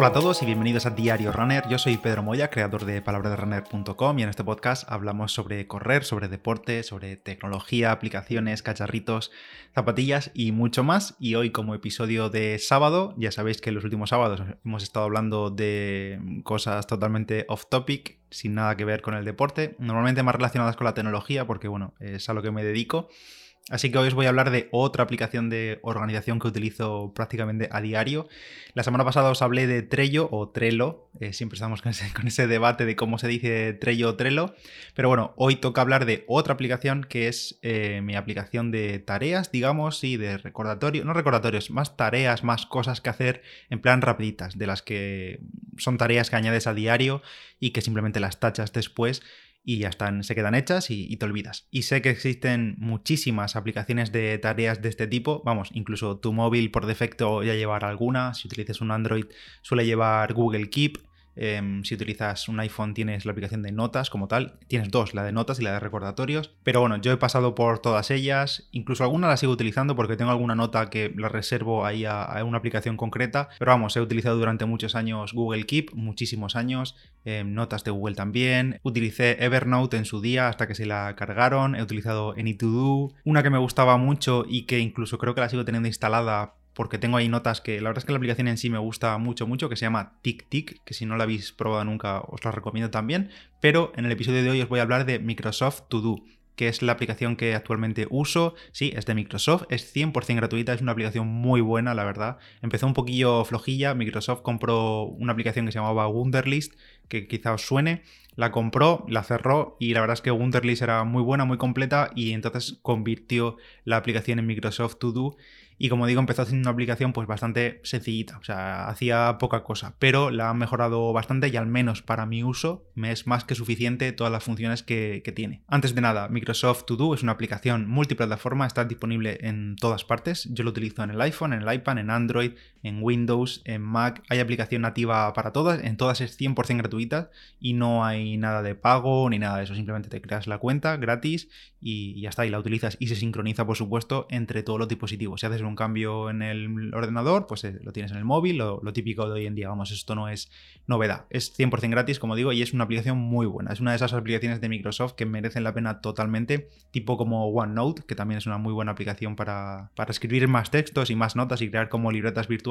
Hola a todos y bienvenidos a Diario Runner. Yo soy Pedro Moya, creador de palabraderunner.com y en este podcast hablamos sobre correr, sobre deporte, sobre tecnología, aplicaciones, cacharritos, zapatillas y mucho más. Y hoy como episodio de sábado, ya sabéis que los últimos sábados hemos estado hablando de cosas totalmente off topic, sin nada que ver con el deporte, normalmente más relacionadas con la tecnología porque bueno, es a lo que me dedico. Así que hoy os voy a hablar de otra aplicación de organización que utilizo prácticamente a diario. La semana pasada os hablé de Trello o Trello, eh, siempre estamos con ese, debate de cómo se dice Trello o Trello, pero bueno, hoy toca hablar de otra aplicación que es eh, mi aplicación de tareas, digamos, y de recordatorio, no recordatorios, más tareas, más cosas que hacer en plan rapiditas, de las que son tareas que añades a diario y que simplemente las tachas después y ya están, se quedan hechas y, te olvidas. Y sé que existen muchísimas aplicaciones de tareas de este tipo, vamos, incluso tu móvil por defecto ya llevará alguna, si utilizas un Android suele llevar Google Keep, Em, si utilizas un iPhone tienes la aplicación de notas como tal. Tienes dos, la de notas y la de recordatorios. Pero bueno, yo he pasado por todas ellas. Incluso alguna la sigo utilizando porque tengo alguna nota que la reservo ahí a, una aplicación concreta. Pero vamos, he utilizado durante muchos años Google Keep, muchísimos años. Em, notas de Google también. Utilicé Evernote en su día hasta que se la cargaron. He utilizado AnyToDo. Una que me gustaba mucho y que incluso creo que la sigo teniendo instalada porque tengo ahí notas que la verdad es que la aplicación en sí me gusta mucho, mucho, que se llama TickTick, que si no la habéis probado nunca os la recomiendo también, pero en el episodio de hoy os voy a hablar de Microsoft To Do que es la aplicación que actualmente uso. Sí, es de Microsoft, es 100% gratuita, es una aplicación muy buena, la verdad. Empezó un poquillo flojilla, Microsoft compró una aplicación que se llamaba Wunderlist, que quizá os suene, la compró, la cerró y la verdad es que Wunderlist era muy buena, muy completa y entonces convirtió la aplicación en Microsoft To Do y como digo, empezó haciendo una aplicación pues bastante sencillita, o sea, hacía poca cosa, pero la han mejorado bastante y al menos para mi uso me es más que suficiente todas las funciones que, tiene. Antes de nada, Microsoft To Do es una aplicación multiplataforma, está disponible en todas partes. Yo lo utilizo en el iPhone, en el iPad, en Android, en Windows, en Mac. Hay aplicación nativa para todas, en todas es 100% gratuita y no hay nada de pago ni nada de eso. Simplemente te creas la cuenta gratis y ya está, y la utilizas y se sincroniza, por supuesto, entre todos los dispositivos. Si haces un cambio en el ordenador, pues eh, lo tienes en el móvil, lo, típico de hoy en día, vamos, esto no es novedad. Es 100% gratis, como digo, y es una aplicación muy buena. Es una de esas aplicaciones de Microsoft que merecen la pena totalmente, tipo como OneNote, que también es una muy buena aplicación para, para escribir más textos y más notas y crear como libretas virtuales.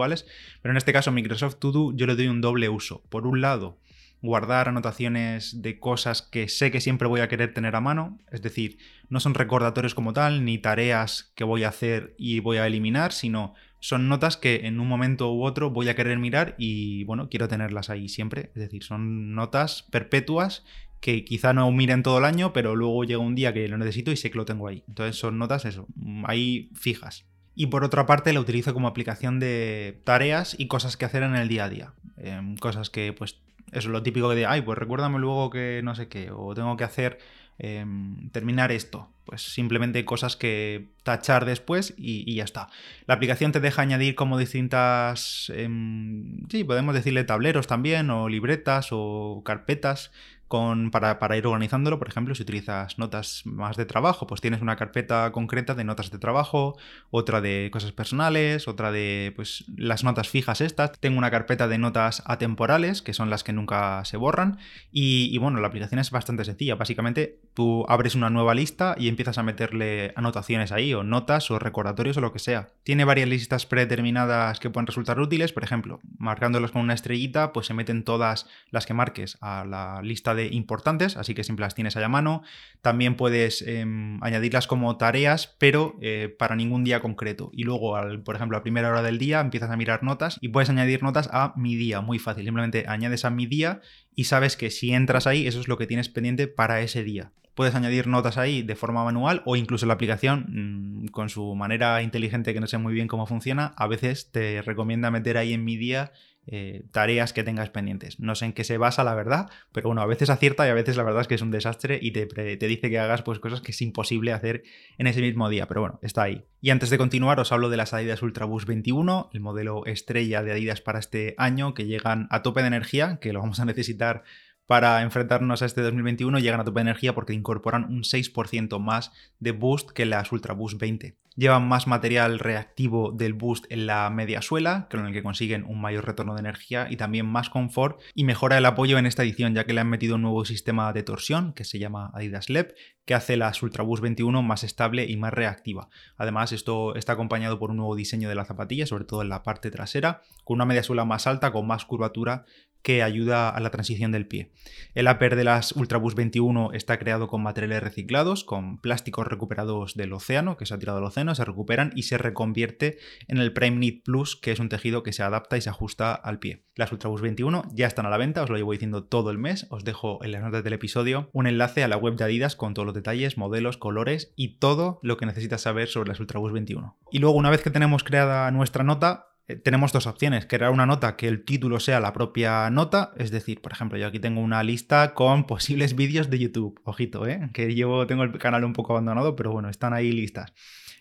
Pero en este caso, Microsoft To Do, yo le doy un doble uso. Por un lado, guardar anotaciones de cosas que sé que siempre voy a querer tener a mano, es decir, no son recordatorios como tal, ni tareas que voy a hacer y voy a eliminar, sino son notas que en un momento u otro voy a querer mirar y bueno, quiero tenerlas ahí siempre, es decir, son notas perpetuas que quizá no miren todo el año, pero luego llega un día que lo necesito y sé que lo tengo ahí. Entonces son notas eso, ahí fijas. Y por otra parte la utilizo como aplicación de tareas y cosas que hacer en el día a día. Em, cosas que pues es lo típico de, ay, pues recuérdame luego que no sé qué, o tengo que hacer, em, terminar esto. Pues simplemente cosas que tachar después y, ya está. La aplicación te deja añadir como distintas, em, sí, podemos decirle tableros también, o libretas, o carpetas para, ir organizándolo, por ejemplo, si utilizas notas más de trabajo, pues tienes una carpeta concreta de notas de trabajo, otra de cosas personales, otra de pues las notas fijas estas. Tengo una carpeta de notas atemporales, que son las que nunca se borran. Y, y bueno, la aplicación es bastante sencilla. Básicamente, tú abres una nueva lista y empiezas a meterle anotaciones ahí, o notas, o recordatorios, o lo que sea. Tiene varias listas predeterminadas que pueden resultar útiles, por ejemplo, marcándolos con una estrellita, pues se meten todas las que marques a la lista de importantes, así que siempre las tienes ahí a mano. También puedes em, añadirlas como tareas, pero eh, para ningún día concreto. Y luego, por ejemplo, a primera hora del día empiezas a mirar notas y puedes añadir notas a mi día, muy fácil. Simplemente añades a mi día y sabes que si entras ahí, eso es lo que tienes pendiente para ese día. Puedes añadir notas ahí de forma manual o incluso la aplicación, mm, con su manera inteligente que no sé muy bien cómo funciona, a veces te recomienda meter ahí en mi día eh, tareas que tengas pendientes. No sé en qué se basa la verdad, pero bueno, a veces acierta y a veces la verdad es que es un desastre y te, dice que hagas pues cosas que es imposible hacer en ese mismo día, pero bueno, está ahí. Y antes de continuar os hablo de las Adidas Ultraboost 21, el modelo estrella de Adidas para este año, que llegan a tope de energía, que lo vamos a necesitar para enfrentarnos a este 2021 llegan a tope de energía porque incorporan un 6% más de boost que las Ultra Boost 20 llevan más material reactivo del boost en la media suela, con el que consiguen un mayor retorno de energía y también más confort y mejora el apoyo en esta edición, ya que le han metido un nuevo sistema de torsión que se llama Adidas LEP, que hace la Ultra Boost 21 más estable y más reactiva. Además, esto está acompañado por un nuevo diseño de la zapatilla, sobre todo en la parte trasera, con una media suela más alta, con más curvatura que ayuda a la transición del pie. El upper de las Ultraboost 21 está creado con materiales reciclados, con plásticos recuperados del océano, que se ha tirado al océano, se recuperan y se reconvierte en el Prime Knit Plus, que es un tejido que se adapta y se ajusta al pie. Las Ultraboost 21 ya están a la venta, os lo llevo diciendo todo el mes, os dejo en las notas del episodio un enlace a la web de Adidas con todos los detalles, modelos, colores y todo lo que necesitas saber sobre las Ultraboost 21. Y luego una vez que tenemos creada nuestra nota, tenemos dos opciones, crear una nota que el título sea la propia nota, es decir, por ejemplo, yo aquí tengo una lista con posibles vídeos de YouTube, ojito, ¿eh? que llevo, tengo el canal un poco abandonado, pero bueno, están ahí listas.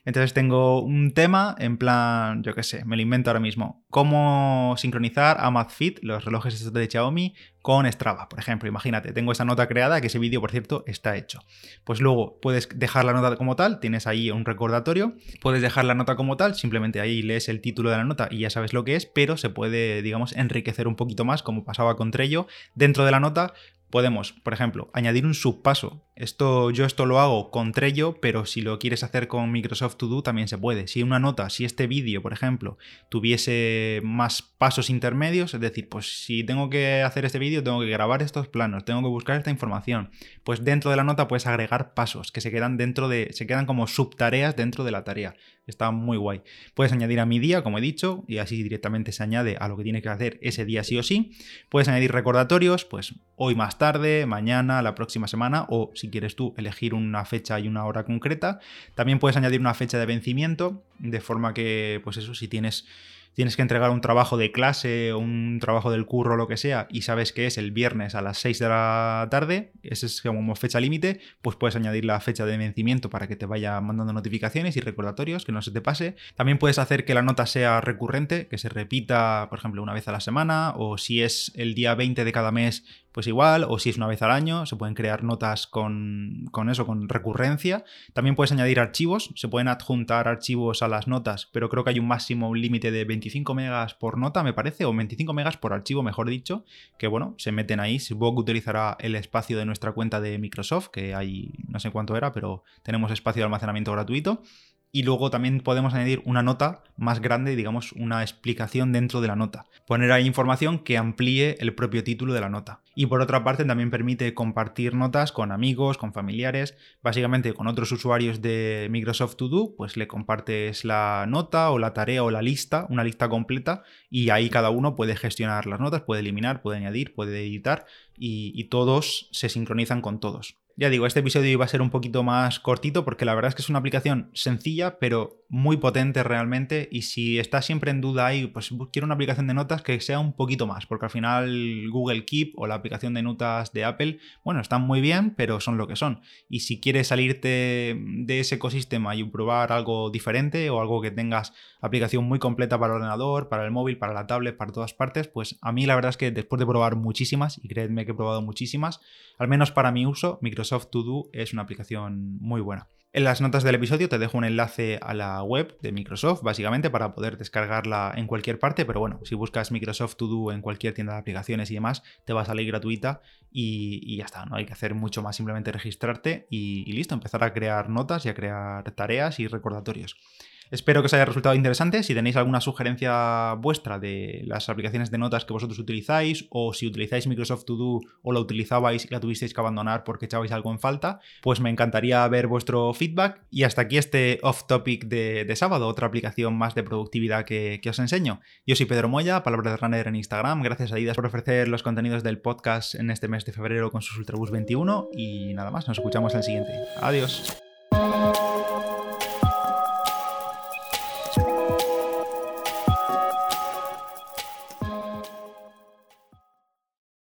Entonces tengo un tema en plan, yo qué sé, me lo invento ahora mismo. Cómo sincronizar Amazfit, los relojes de Xiaomi, con Strava, por ejemplo. Imagínate, tengo esa nota creada, que ese vídeo, por cierto, está hecho. Pues luego puedes dejar la nota como tal, tienes ahí un recordatorio, puedes dejar la nota como tal, simplemente ahí lees el título de la nota y ya sabes lo que es, pero se puede, digamos, enriquecer un poquito más, como pasaba con Trello, dentro de la nota podemos, por ejemplo, añadir un subpaso. Esto, yo esto lo hago con Trello, pero si lo quieres hacer con Microsoft To Do también se puede. Si una nota, si este vídeo, por ejemplo, tuviese más pasos intermedios, es decir, pues si tengo que hacer este vídeo, tengo que grabar estos planos, tengo que buscar esta información, pues dentro de la nota puedes agregar pasos que se quedan dentro de, se quedan como subtareas dentro de la tarea. Está muy guay. Puedes añadir a mi día, como he dicho, y así directamente se añade a lo que tiene que hacer ese día sí o sí. Puedes añadir recordatorios, pues hoy más tarde, mañana, la próxima semana, o si quieres tú elegir una fecha y una hora concreta. También puedes añadir una fecha de vencimiento, de forma que, pues eso, si tienes tienes que entregar un trabajo de clase o un trabajo del curro o lo que sea y sabes que es el viernes a las 6 de la tarde, esa es como fecha límite, pues puedes añadir la fecha de vencimiento para que te vaya mandando notificaciones y recordatorios, que no se te pase. También puedes hacer que la nota sea recurrente, que se repita, por ejemplo, una vez a la semana o si es el día 20 de cada mes, pues igual, o si es una vez al año, se pueden crear notas con, eso, con recurrencia. También puedes añadir archivos, se pueden adjuntar archivos a las notas, pero creo que hay un máximo, límite de 25 megas por nota, me parece, o 25 megas por archivo, mejor dicho, que bueno, se meten ahí. Supongo que utilizará el espacio de nuestra cuenta de Microsoft, que hay, no sé cuánto era, pero tenemos espacio de almacenamiento gratuito y luego también podemos añadir una nota más grande, digamos una explicación dentro de la nota. Poner ahí información que amplíe el propio título de la nota. Y por otra parte también permite compartir notas con amigos, con familiares, básicamente con otros usuarios de Microsoft To Do, pues le compartes la nota o la tarea o la lista, una lista completa, y ahí cada uno puede gestionar las notas, puede eliminar, puede añadir, puede editar, y, y todos se sincronizan con todos. Ya digo, este episodio iba a ser un poquito más cortito porque la verdad es que es una aplicación sencilla, pero muy potente realmente. Y si estás siempre en duda ahí, pues quiero una aplicación de notas que sea un poquito más, porque al final Google Keep o la aplicación de notas de Apple, bueno, están muy bien, pero son lo que son. Y si quieres salirte de ese ecosistema y probar algo diferente o algo que tengas aplicación muy completa para el ordenador, para el móvil, para la tablet, para todas partes, pues a mí la verdad es que después de probar muchísimas, y creedme que he probado muchísimas, al menos para mi uso, Microsoft To Do es una aplicación muy buena. En las notas del episodio te dejo un enlace a la web de Microsoft, básicamente para poder descargarla en cualquier parte, pero bueno, si buscas Microsoft To Do en cualquier tienda de aplicaciones y demás, te va a salir gratuita y, ya está, no hay que hacer mucho más, simplemente registrarte y listo, empezar a crear notas y a crear tareas y recordatorios. Espero que os haya resultado interesante. Si tenéis alguna sugerencia vuestra de las aplicaciones de notas que vosotros utilizáis, o si utilizáis Microsoft To Do o la utilizabais y la tuvisteis que abandonar porque echabais algo en falta, pues me encantaría ver vuestro feedback. Y hasta aquí este off topic de, sábado, otra aplicación más de productividad que, os enseño. Yo soy Pedro Moya, Palabra de Runner en Instagram. Gracias a Idas por ofrecer los contenidos del podcast en este mes de febrero con sus Ultrabus 21. Y nada más, nos escuchamos en el siguiente. Adiós.